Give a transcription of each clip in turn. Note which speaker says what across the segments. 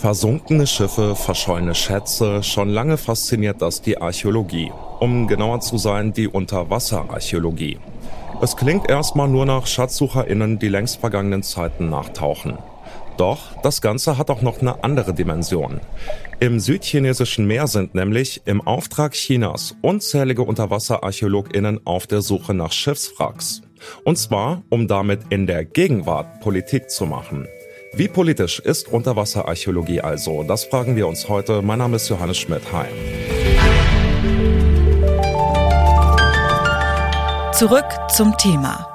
Speaker 1: Versunkene Schiffe, verschollene Schätze, schon lange fasziniert das die Archäologie. Um genauer zu sein, die Unterwasserarchäologie. Es klingt erstmal nur nach SchatzsucherInnen, die längst vergangenen Zeiten nachtauchen. Doch das Ganze hat auch noch eine andere Dimension. Im südchinesischen Meer sind nämlich im Auftrag Chinas unzählige Unterwasserarchäologinnen auf der Suche nach Schiffswracks. Und zwar, um damit in der Gegenwart Politik zu machen. Wie politisch ist Unterwasserarchäologie also? Das fragen wir uns heute. Mein Name ist Johannes Schmidt. Hi.
Speaker 2: Zurück zum Thema.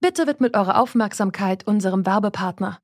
Speaker 3: Bitte widmet eure Aufmerksamkeit unserem Werbepartner.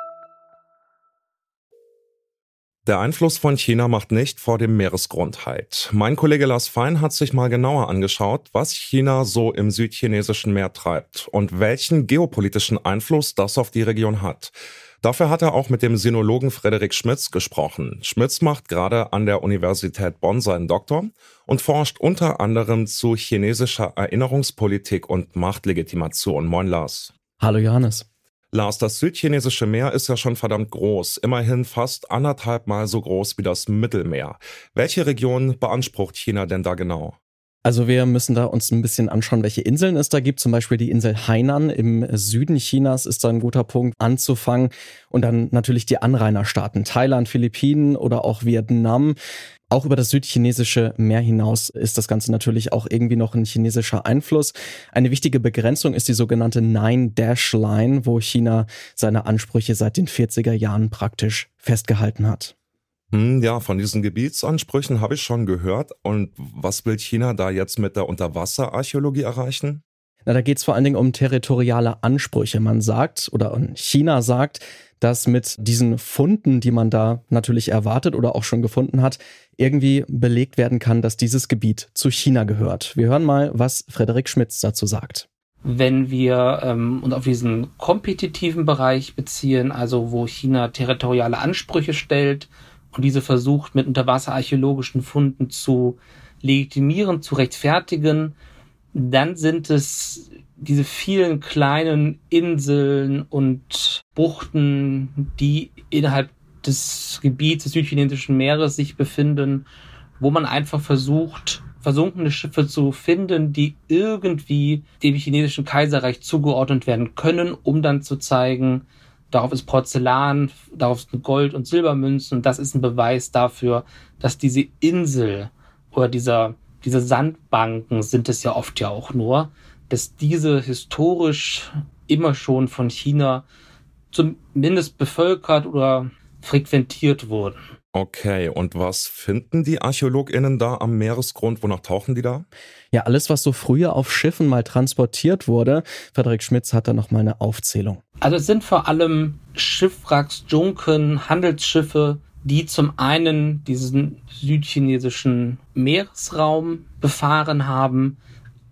Speaker 1: Der Einfluss von China macht nicht vor dem Meeresgrund halt. Mein Kollege Lars Fein hat sich mal genauer angeschaut, was China so im südchinesischen Meer treibt und welchen geopolitischen Einfluss das auf die Region hat. Dafür hat er auch mit dem Sinologen Frederik Schmitz gesprochen. Schmitz macht gerade an der Universität Bonn seinen Doktor und forscht unter anderem zu chinesischer Erinnerungspolitik und Machtlegitimation. Moin Lars.
Speaker 4: Hallo Johannes.
Speaker 1: Lars, das südchinesische Meer ist ja schon verdammt groß, immerhin fast anderthalb Mal so groß wie das Mittelmeer. Welche Region beansprucht China denn da genau?
Speaker 4: Also wir müssen da uns ein bisschen anschauen, welche Inseln es da gibt. Zum Beispiel die Insel Hainan im Süden Chinas ist da ein guter Punkt anzufangen. Und dann natürlich die Anrainerstaaten, Thailand, Philippinen oder auch Vietnam. Auch über das südchinesische Meer hinaus ist das Ganze natürlich auch irgendwie noch ein chinesischer Einfluss. Eine wichtige Begrenzung ist die sogenannte Nine-Dash-Line, wo China seine Ansprüche seit den 40er Jahren praktisch festgehalten hat.
Speaker 1: Hm, ja, von diesen Gebietsansprüchen habe ich schon gehört. Und was will China da jetzt mit der Unterwasserarchäologie erreichen?
Speaker 4: Na, da geht es vor allen Dingen um territoriale Ansprüche. Man sagt, oder China sagt, dass mit diesen Funden, die man da natürlich erwartet oder auch schon gefunden hat, irgendwie belegt werden kann, dass dieses Gebiet zu China gehört. Wir hören mal, was Frederik Schmitz dazu sagt.
Speaker 5: Wenn wir ähm, uns auf diesen kompetitiven Bereich beziehen, also wo China territoriale Ansprüche stellt und diese versucht mit unterwasserarchäologischen Funden zu legitimieren, zu rechtfertigen, dann sind es diese vielen kleinen Inseln und Buchten, die innerhalb des Gebiets des südchinesischen Meeres sich befinden, wo man einfach versucht, versunkene Schiffe zu finden, die irgendwie dem chinesischen Kaiserreich zugeordnet werden können, um dann zu zeigen, darauf ist Porzellan, darauf sind Gold- und Silbermünzen und das ist ein Beweis dafür, dass diese Insel oder dieser, diese Sandbanken sind es ja oft ja auch nur, dass diese historisch immer schon von China zumindest bevölkert oder frequentiert wurden.
Speaker 1: Okay, und was finden die ArchäologInnen da am Meeresgrund? Wonach tauchen die da?
Speaker 4: Ja, alles, was so früher auf Schiffen mal transportiert wurde. Frederik Schmitz hat da nochmal eine Aufzählung.
Speaker 5: Also es sind vor allem Schiffwracks, Junken, Handelsschiffe, die zum einen diesen südchinesischen Meeresraum befahren haben,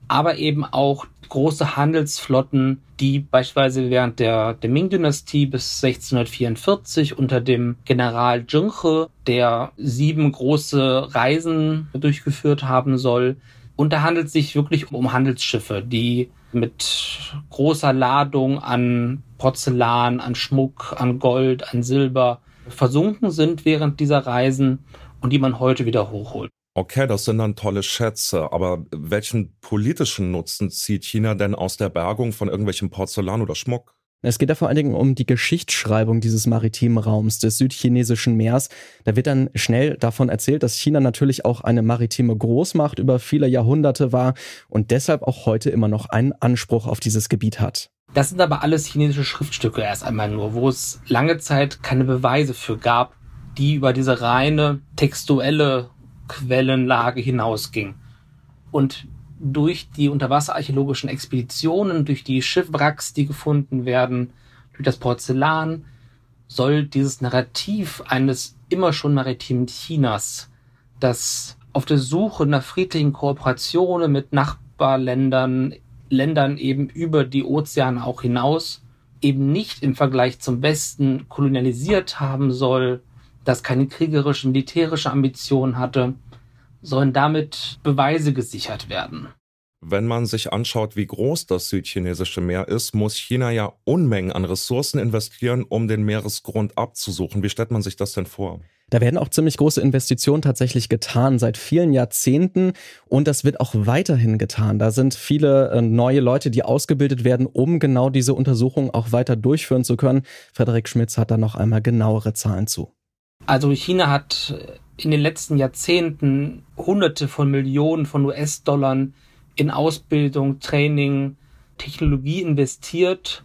Speaker 5: aber eben auch große Handelsflotten, die beispielsweise während der, der Ming-Dynastie bis 1644 unter dem General Zhenghe, der sieben große Reisen durchgeführt haben soll. Und da handelt es sich wirklich um Handelsschiffe, die mit großer Ladung an Porzellan, an Schmuck, an Gold, an Silber versunken sind während dieser Reisen und die man heute wieder hochholt.
Speaker 1: Okay, das sind dann tolle Schätze, aber welchen politischen Nutzen zieht China denn aus der Bergung von irgendwelchem Porzellan oder Schmuck?
Speaker 4: Es geht ja vor allen Dingen um die Geschichtsschreibung dieses maritimen Raums, des südchinesischen Meers. Da wird dann schnell davon erzählt, dass China natürlich auch eine maritime Großmacht über viele Jahrhunderte war und deshalb auch heute immer noch einen Anspruch auf dieses Gebiet hat.
Speaker 5: Das sind aber alles chinesische Schriftstücke erst einmal nur, wo es lange Zeit keine Beweise für gab, die über diese reine textuelle Quellenlage hinausging. Und durch die unterwasserarchäologischen Expeditionen, durch die Schiffwracks, die gefunden werden, durch das Porzellan, soll dieses Narrativ eines immer schon maritimen Chinas, das auf der Suche nach friedlichen Kooperationen mit Nachbarländern, Ländern eben über die Ozeane auch hinaus, eben nicht im Vergleich zum Westen kolonialisiert haben soll, das keine kriegerische, militärische Ambition hatte, sollen damit Beweise gesichert werden.
Speaker 1: Wenn man sich anschaut, wie groß das südchinesische Meer ist, muss China ja Unmengen an Ressourcen investieren, um den Meeresgrund abzusuchen. Wie stellt man sich das denn vor?
Speaker 4: Da werden auch ziemlich große Investitionen tatsächlich getan seit vielen Jahrzehnten und das wird auch weiterhin getan. Da sind viele äh, neue Leute, die ausgebildet werden, um genau diese Untersuchungen auch weiter durchführen zu können. Frederik Schmitz hat da noch einmal genauere Zahlen zu.
Speaker 5: Also China hat in den letzten Jahrzehnten Hunderte von Millionen von US-Dollar in Ausbildung, Training, Technologie investiert,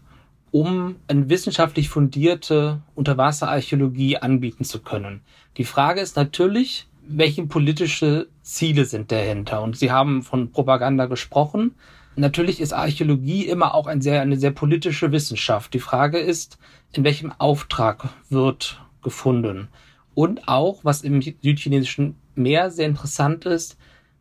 Speaker 5: um eine wissenschaftlich fundierte Unterwasserarchäologie anbieten zu können. Die Frage ist natürlich, welche politische Ziele sind dahinter? Und Sie haben von Propaganda gesprochen. Natürlich ist Archäologie immer auch ein sehr, eine sehr politische Wissenschaft. Die Frage ist, in welchem Auftrag wird gefunden? Und auch, was im südchinesischen Meer sehr interessant ist,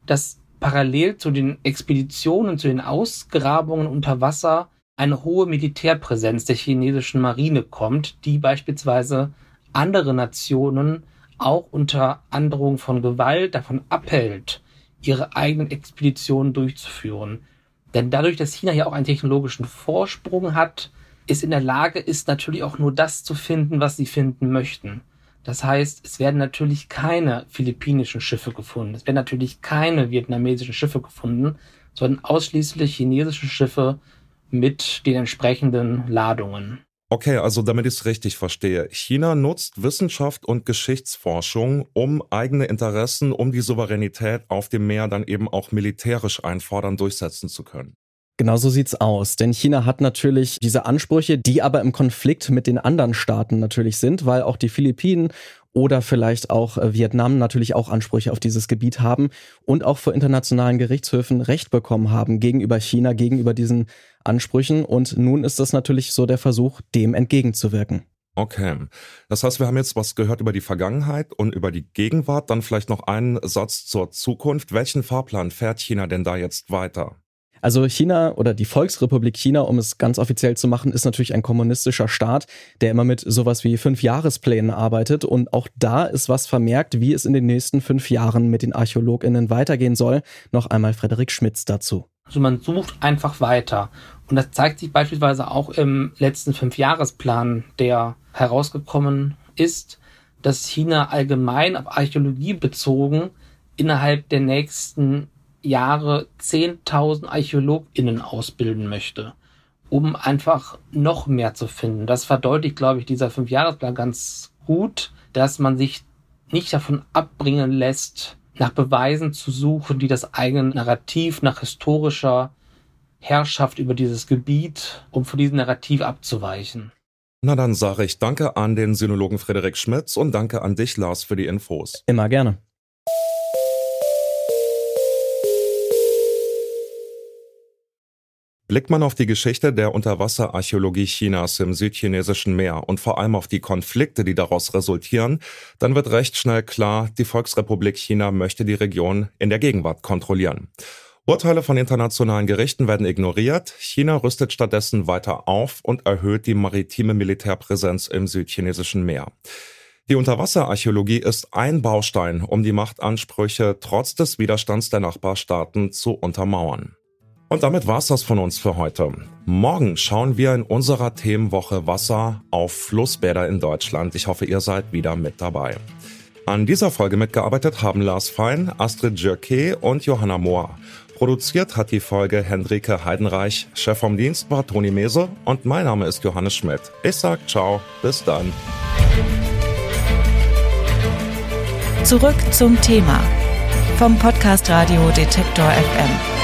Speaker 5: dass parallel zu den Expeditionen, zu den Ausgrabungen unter Wasser eine hohe Militärpräsenz der chinesischen Marine kommt, die beispielsweise andere Nationen auch unter Androhung von Gewalt davon abhält, ihre eigenen Expeditionen durchzuführen. Denn dadurch, dass China ja auch einen technologischen Vorsprung hat, ist in der Lage, ist natürlich auch nur das zu finden, was sie finden möchten. Das heißt, es werden natürlich keine philippinischen Schiffe gefunden. Es werden natürlich keine vietnamesischen Schiffe gefunden, sondern ausschließlich chinesische Schiffe mit den entsprechenden Ladungen.
Speaker 1: Okay, also damit ich es richtig verstehe. China nutzt Wissenschaft und Geschichtsforschung, um eigene Interessen, um die Souveränität auf dem Meer dann eben auch militärisch einfordern, durchsetzen zu können.
Speaker 4: Genau so sieht's aus. Denn China hat natürlich diese Ansprüche, die aber im Konflikt mit den anderen Staaten natürlich sind, weil auch die Philippinen oder vielleicht auch äh, Vietnam natürlich auch Ansprüche auf dieses Gebiet haben und auch vor internationalen Gerichtshöfen Recht bekommen haben gegenüber China, gegenüber diesen Ansprüchen. Und nun ist das natürlich so der Versuch, dem entgegenzuwirken.
Speaker 1: Okay. Das heißt, wir haben jetzt was gehört über die Vergangenheit und über die Gegenwart. Dann vielleicht noch einen Satz zur Zukunft. Welchen Fahrplan fährt China denn da jetzt weiter?
Speaker 4: Also China oder die Volksrepublik China, um es ganz offiziell zu machen, ist natürlich ein kommunistischer Staat, der immer mit sowas wie fünf Jahresplänen arbeitet. Und auch da ist was vermerkt, wie es in den nächsten fünf Jahren mit den ArchäologInnen weitergehen soll. Noch einmal Frederik Schmitz dazu.
Speaker 5: Also man sucht einfach weiter. Und das zeigt sich beispielsweise auch im letzten Fünfjahresplan, der herausgekommen ist, dass China allgemein auf Archäologie bezogen innerhalb der nächsten Jahre 10.000 ArchäologInnen ausbilden möchte, um einfach noch mehr zu finden. Das verdeutlicht, glaube ich, dieser Fünfjahresplan ganz gut, dass man sich nicht davon abbringen lässt, nach Beweisen zu suchen, die das eigene Narrativ nach historischer Herrschaft über dieses Gebiet, um von diesem Narrativ abzuweichen.
Speaker 1: Na dann sage ich danke an den Sinologen Frederik Schmitz und danke an dich, Lars, für die Infos.
Speaker 4: Immer gerne.
Speaker 1: Blickt man auf die Geschichte der Unterwasserarchäologie Chinas im südchinesischen Meer und vor allem auf die Konflikte, die daraus resultieren, dann wird recht schnell klar, die Volksrepublik China möchte die Region in der Gegenwart kontrollieren. Urteile von internationalen Gerichten werden ignoriert. China rüstet stattdessen weiter auf und erhöht die maritime Militärpräsenz im südchinesischen Meer. Die Unterwasserarchäologie ist ein Baustein, um die Machtansprüche trotz des Widerstands der Nachbarstaaten zu untermauern. Und damit war's das von uns für heute. Morgen schauen wir in unserer Themenwoche Wasser auf Flussbäder in Deutschland. Ich hoffe, ihr seid wieder mit dabei. An dieser Folge mitgearbeitet haben Lars Fein, Astrid Jürke und Johanna Mohr. Produziert hat die Folge Hendrike Heidenreich. Chef vom Dienst war Toni Mese und mein Name ist Johannes Schmidt. Ich sag ciao, bis dann.
Speaker 2: Zurück zum Thema vom Podcast Radio Detektor FM.